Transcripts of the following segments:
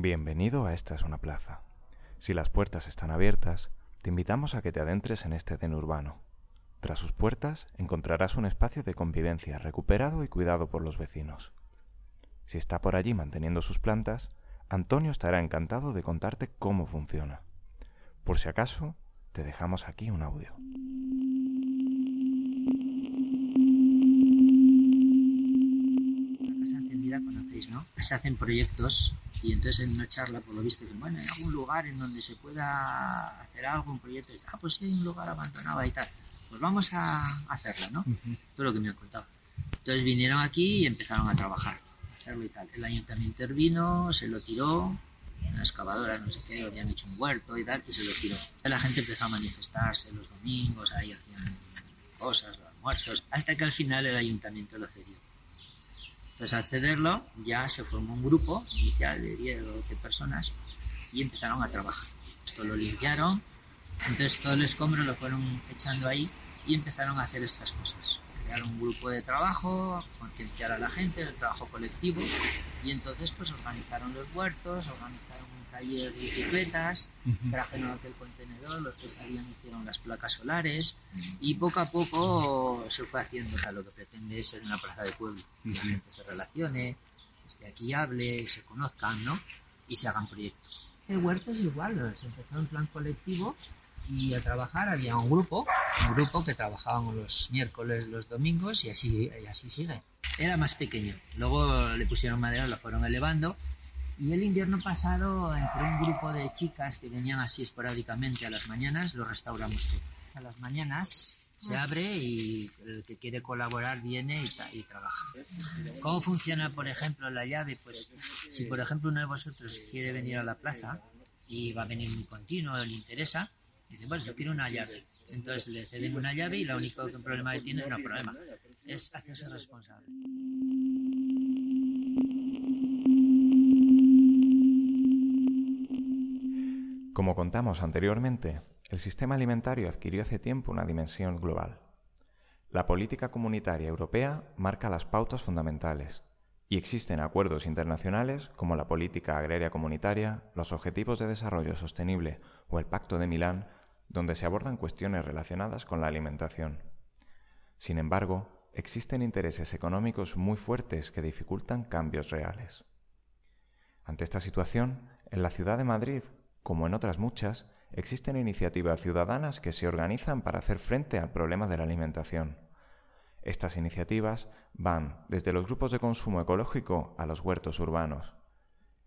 Bienvenido a Esta es una plaza. Si las puertas están abiertas, te invitamos a que te adentres en este den urbano. Tras sus puertas encontrarás un espacio de convivencia recuperado y cuidado por los vecinos. Si está por allí manteniendo sus plantas, Antonio estará encantado de contarte cómo funciona. Por si acaso, te dejamos aquí un audio. La Casa Encendida conocéis, ¿no? Se hacen proyectos y entonces en una charla, por lo visto, dicen, bueno, ¿hay algún lugar en donde se pueda hacer algo, un proyecto? Y dice, ah, pues sí, hay un lugar abandonado y tal. Pues vamos a hacerlo, ¿no? Todo lo que me han contado. Entonces vinieron aquí y empezaron a trabajar, a hacerlo y tal. El ayuntamiento intervino, se lo tiró, una excavadora, no sé qué, habían hecho un huerto y tal, y se lo tiró. La gente empezó a manifestarse los domingos, ahí hacían cosas, los almuerzos, hasta que al final el ayuntamiento lo cedió. Entonces al cederlo ya se formó un grupo inicial de 10 o 12 personas y empezaron a trabajar. Esto lo limpiaron, entonces todo el escombro lo fueron echando ahí y empezaron a hacer estas cosas. Crear un grupo de trabajo, concienciar a la gente del trabajo colectivo y entonces pues organizaron los huertos, organizaron un taller de bicicletas, trajeron aquel contenedor, los que salían hicieron las placas solares y poco a poco se fue haciendo, o sea, lo que pretende es ser una plaza de pueblo, que la gente se relacione, esté aquí, hable, se conozcan, ¿no? Y se hagan proyectos. El huerto es igual, se empezó en plan colectivo y a trabajar había un grupo, un grupo que trabajaban los miércoles, los domingos y así, y así sigue. Era más pequeño, luego le pusieron madera, lo fueron elevando y el invierno pasado entre un grupo de chicas que venían así esporádicamente a las mañanas lo restauramos todo. A las mañanas se abre y el que quiere colaborar viene y, tra- y trabaja. ¿Cómo funciona, por ejemplo, la llave? Pues si, por ejemplo, uno de vosotros quiere venir a la plaza y va a venir muy continuo, le interesa, dice, bueno, yo quiero una llave. Entonces le ceden una llave y lo único que problema que tiene, no problema, es hacerse responsable. Como contamos anteriormente, el sistema alimentario adquirió hace tiempo una dimensión global. La política comunitaria europea marca las pautas fundamentales y existen acuerdos internacionales como la política agraria comunitaria, los Objetivos de Desarrollo Sostenible o el Pacto de Milán, donde se abordan cuestiones relacionadas con la alimentación. Sin embargo, existen intereses económicos muy fuertes que dificultan cambios reales. Ante esta situación, en la ciudad de Madrid, como en otras muchas, existen iniciativas ciudadanas que se organizan para hacer frente al problema de la alimentación. Estas iniciativas van desde los grupos de consumo ecológico a los huertos urbanos.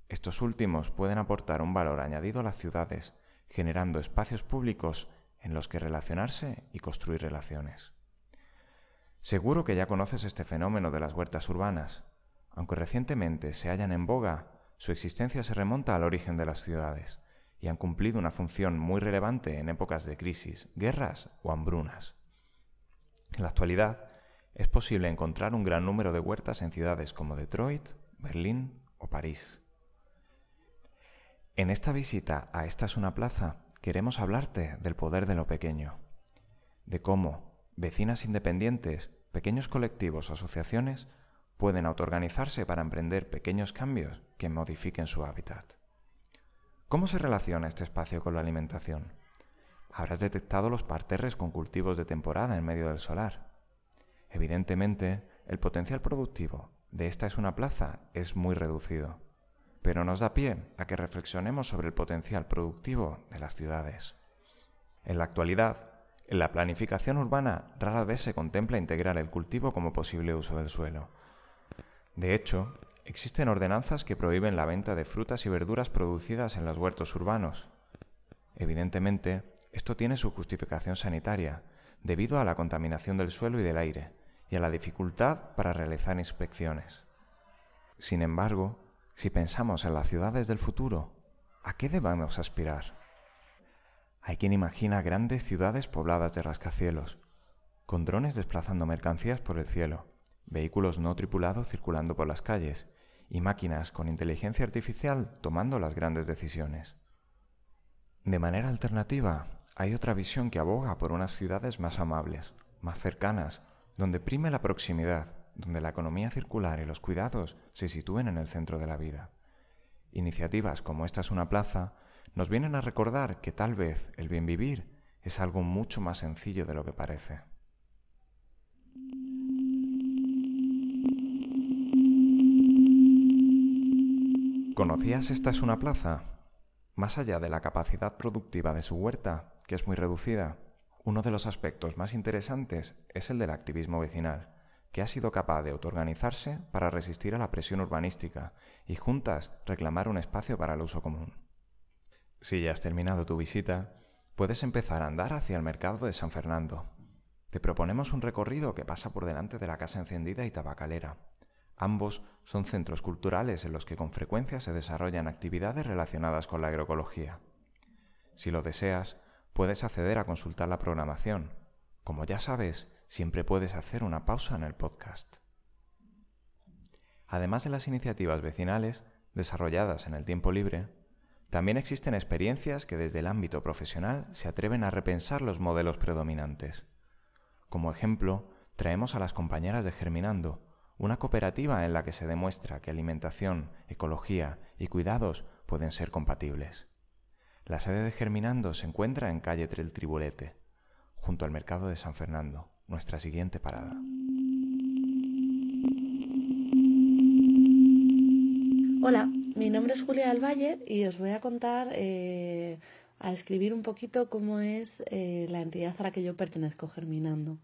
Estos últimos pueden aportar un valor añadido a las ciudades, generando espacios públicos en los que relacionarse y construir relaciones. Seguro que ya conoces este fenómeno de las huertas urbanas. Aunque recientemente se hallan en boga, su existencia se remonta al origen de las ciudades y han cumplido una función muy relevante en épocas de crisis, guerras o hambrunas. En la actualidad, es posible encontrar un gran número de huertas en ciudades como Detroit, Berlín o París. En esta visita a Esta es una plaza queremos hablarte del poder de lo pequeño, de cómo vecinas independientes, pequeños colectivos o asociaciones pueden autoorganizarse para emprender pequeños cambios que modifiquen su hábitat. ¿Cómo se relaciona este espacio con la alimentación? Habrás detectado los parterres con cultivos de temporada en medio del solar. Evidentemente, el potencial productivo de esta es una plaza es muy reducido, pero nos da pie a que reflexionemos sobre el potencial productivo de las ciudades. En la actualidad, en la planificación urbana rara vez se contempla integrar el cultivo como posible uso del suelo. De hecho, existen ordenanzas que prohíben la venta de frutas y verduras producidas en los huertos urbanos. Evidentemente, esto tiene su justificación sanitaria, debido a la contaminación del suelo y del aire, y a la dificultad para realizar inspecciones. Sin embargo, si pensamos en las ciudades del futuro, ¿a qué debemos aspirar? Hay quien imagina grandes ciudades pobladas de rascacielos, con drones desplazando mercancías por el cielo, vehículos no tripulados circulando por las calles y máquinas con inteligencia artificial tomando las grandes decisiones. De manera alternativa, hay otra visión que aboga por unas ciudades más amables, más cercanas, donde prime la proximidad, donde la economía circular y los cuidados se sitúen en el centro de la vida. Iniciativas como Esta es una plaza nos vienen a recordar que tal vez el bien vivir es algo mucho más sencillo de lo que parece. ¿Conocías Esta es una plaza? Más allá de la capacidad productiva de su huerta, que es muy reducida, uno de los aspectos más interesantes es el del activismo vecinal, que ha sido capaz de autoorganizarse para resistir a la presión urbanística y juntas reclamar un espacio para el uso común. Si ya has terminado tu visita, puedes empezar a andar hacia el mercado de San Fernando. Te proponemos un recorrido que pasa por delante de la Casa Encendida y Tabacalera. Ambos son centros culturales en los que con frecuencia se desarrollan actividades relacionadas con la agroecología. Si lo deseas, puedes acceder a consultar la programación. Como ya sabes, siempre puedes hacer una pausa en el podcast. Además de las iniciativas vecinales desarrolladas en el tiempo libre, también existen experiencias que desde el ámbito profesional se atreven a repensar los modelos predominantes. Como ejemplo, traemos a las compañeras de Germinando, una cooperativa en la que se demuestra que alimentación, ecología y cuidados pueden ser compatibles. La sede de Germinando se encuentra en calle Trel Tribulete, junto al mercado de San Fernando nuestra siguiente parada. Hola, mi nombre es Julia del Valle y os voy a contar, eh, a escribir un poquito cómo es eh, la entidad a la que yo pertenezco, Germinando.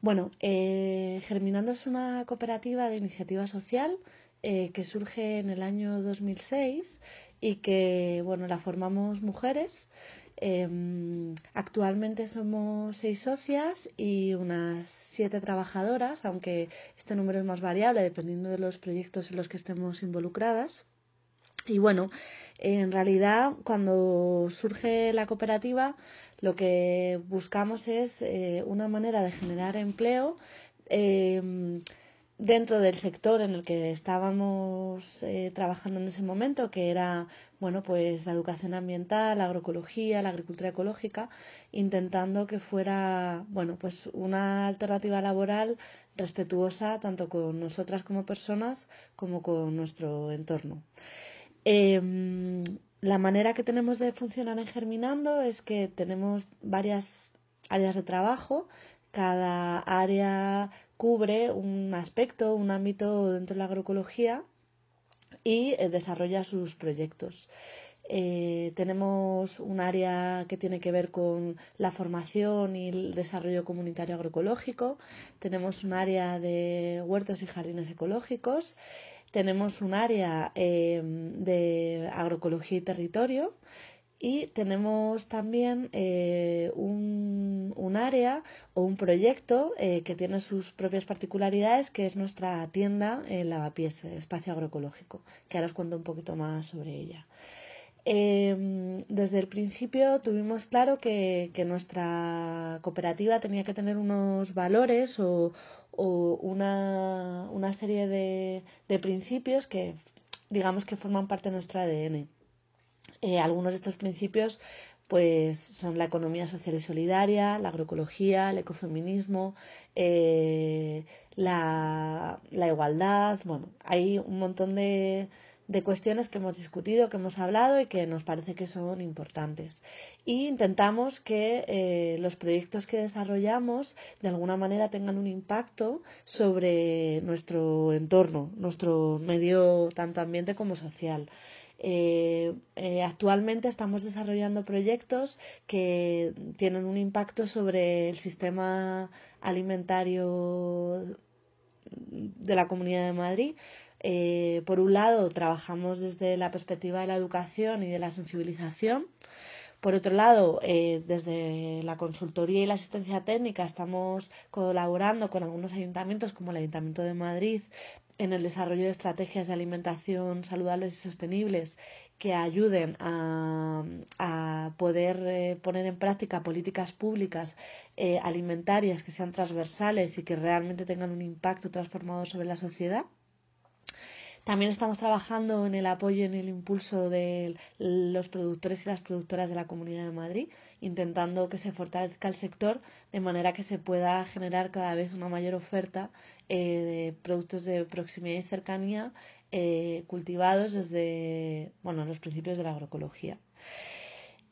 Bueno, eh, Germinando es una cooperativa de iniciativa social que surge en el año 2006 y que, bueno, la formamos mujeres Em, actualmente somos seis socias y unas siete trabajadoras, aunque este número es más variable dependiendo de los proyectos en los que estemos involucradas. Y bueno, en realidad cuando surge la cooperativa lo que buscamos es eh, una manera de generar empleo em, dentro del sector en el que estábamos eh, trabajando en ese momento, que era bueno, pues la educación ambiental, la agroecología, la agricultura ecológica, intentando que fuera bueno, pues una alternativa laboral respetuosa tanto con nosotras como personas como con nuestro entorno. Em, la manera que tenemos de funcionar en Germinando es que tenemos varias áreas de trabajo cada área cubre un aspecto, un ámbito dentro de la agroecología y eh, desarrolla sus proyectos. Eh, tenemos un área que tiene que ver con la formación y el desarrollo comunitario agroecológico, tenemos un área de huertos y jardines ecológicos, tenemos un área eh, de agroecología y territorio y tenemos también eh, un, un, área o un proyecto eh, que tiene sus propias particularidades, que es nuestra tienda en Lavapiés, Espacio Agroecológico, que ahora os cuento un poquito más sobre ella. Em, desde el principio tuvimos claro que, que, nuestra cooperativa tenía que tener unos valores o, o una, una, serie de, de principios que digamos que forman parte de nuestro ADN. Eh, algunos de estos principios pues son la economía social y solidaria, la agroecología, el ecofeminismo, eh, la, igualdad, bueno, hay un montón de, de, cuestiones que hemos discutido, que hemos hablado y que nos parece que son importantes. Y intentamos que eh, los proyectos que desarrollamos de alguna manera tengan un impacto sobre nuestro entorno, nuestro medio tanto ambiente como social. Eh, eh, actualmente estamos desarrollando proyectos que tienen un impacto sobre el sistema alimentario de la Comunidad de Madrid. Eh, por un lado, trabajamos desde la perspectiva de la educación y de la sensibilización. Por otro lado, desde la consultoría y la asistencia técnica estamos colaborando con algunos ayuntamientos como el Ayuntamiento de Madrid en el desarrollo de estrategias de alimentación saludables y sostenibles que ayuden a, poder eh, poner en práctica políticas públicas eh, alimentarias que sean transversales y que realmente tengan un impacto transformador sobre la sociedad. También estamos trabajando en el apoyo y en el impulso de los productores y las productoras de la Comunidad de Madrid, intentando que se fortalezca el sector de manera que se pueda generar cada vez una mayor oferta eh, de productos de proximidad y cercanía eh, cultivados desde bueno, los principios de la agroecología.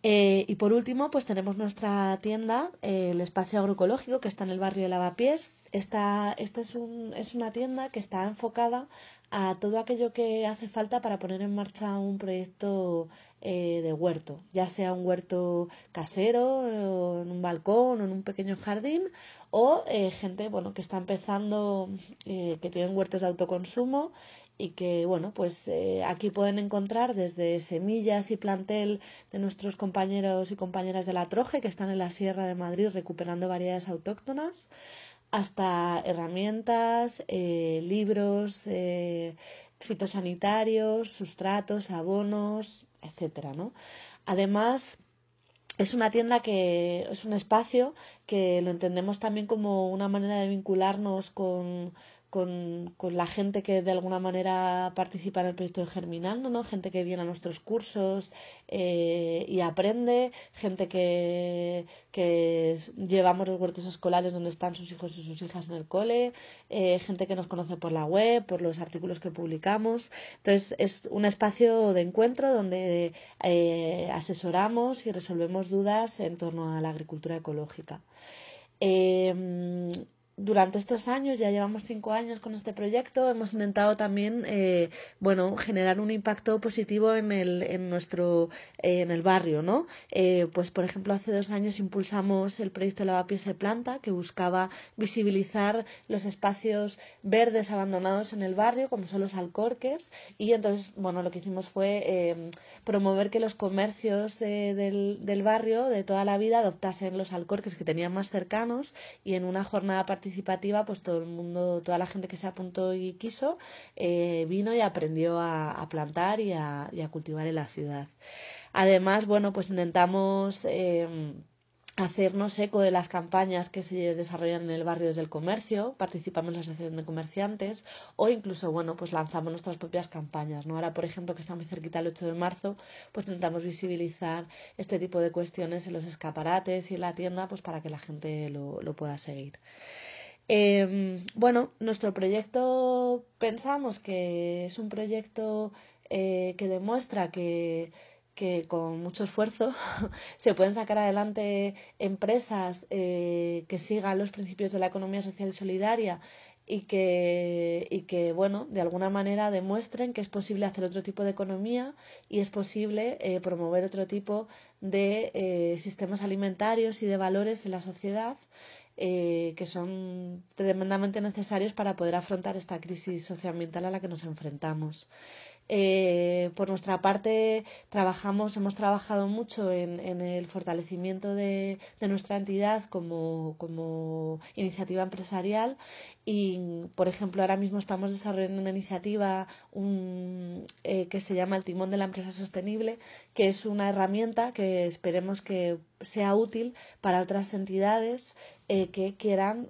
Eh, y por último, pues tenemos nuestra tienda, el espacio agroecológico, que está en el barrio de Lavapiés. Esta, esta es, un, es una tienda que está enfocada a todo aquello que hace falta para poner en marcha un proyecto eh, de huerto, ya sea un huerto casero, en un balcón o en un pequeño jardín, o eh, gente bueno, que está empezando, eh, que tienen huertos de autoconsumo y que bueno pues aquí pueden encontrar desde semillas y plantel de nuestros compañeros y compañeras de la Troje que están en la Sierra de Madrid recuperando variedades autóctonas hasta herramientas, eh, libros eh, fitosanitarios, sustratos, abonos, etcétera, ¿no? Además, es una tienda que es un espacio que lo entendemos también como una manera de vincularnos con, con, con, la gente que de alguna manera participa en el proyecto de Germinando, ¿no? gente que viene a nuestros cursos eh, y aprende, gente que, que, llevamos los huertos escolares donde están sus hijos y sus hijas en el cole, eh, gente que nos conoce por la web, por los artículos que publicamos. Entonces es un espacio de encuentro donde eh, asesoramos y resolvemos dudas en torno a la agricultura ecológica. Eh, durante estos años, ya llevamos cinco años con este proyecto, hemos intentado también, eh, bueno, generar un impacto positivo en el, en nuestro, eh, en el barrio, ¿no? Eh, pues, por ejemplo, hace dos años impulsamos el proyecto Lavapiés de Planta, que buscaba visibilizar los espacios verdes abandonados en el barrio, como son los alcorques, y entonces, bueno, lo que hicimos fue promover que los comercios del, del barrio de toda la vida adoptasen los alcorques que tenían más cercanos y en una jornada participativa, pues todo el mundo, toda la gente que se apuntó y quiso, eh, vino y aprendió a, plantar y a, cultivar en la ciudad. Además, bueno, pues intentamos eh, hacernos eco de las campañas que se desarrollan en el barrio desde el comercio, participamos en la asociación de comerciantes o incluso, bueno, pues lanzamos nuestras propias campañas, ¿no? Ahora, por ejemplo, que está muy cerquita el 8 de marzo, pues intentamos visibilizar este tipo de cuestiones en los escaparates y en la tienda, pues para que la gente lo, lo pueda seguir. Eh, bueno, nuestro proyecto pensamos que es un proyecto eh, que demuestra que, con mucho esfuerzo se pueden sacar adelante empresas eh, que sigan los principios de la economía social y solidaria y que, y que, bueno, de alguna manera demuestren que es posible hacer otro tipo de economía y es posible eh, promover otro tipo de eh, sistemas alimentarios y de valores en la sociedad eh, que son tremendamente necesarios para poder afrontar esta crisis socioambiental a la que nos enfrentamos. Eh, por nuestra parte, trabajamos, hemos trabajado mucho en, el fortalecimiento de, nuestra entidad como, como, iniciativa empresarial y, por ejemplo, ahora mismo estamos desarrollando una iniciativa eh, que se llama el Timón de la Empresa Sostenible, que es una herramienta que esperemos que sea útil para otras entidades eh, que quieran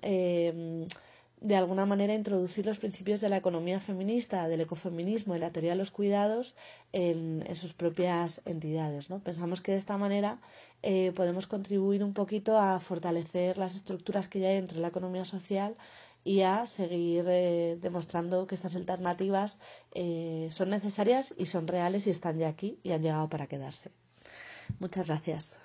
de alguna manera introducir los principios de la economía feminista, del ecofeminismo y la teoría de los cuidados en, sus propias entidades. ¿no? Pensamos que de esta manera eh, podemos contribuir un poquito a fortalecer las estructuras que ya hay dentro de la economía social y a seguir eh, demostrando que estas alternativas eh, son necesarias y son reales y están ya aquí y han llegado para quedarse. Muchas gracias.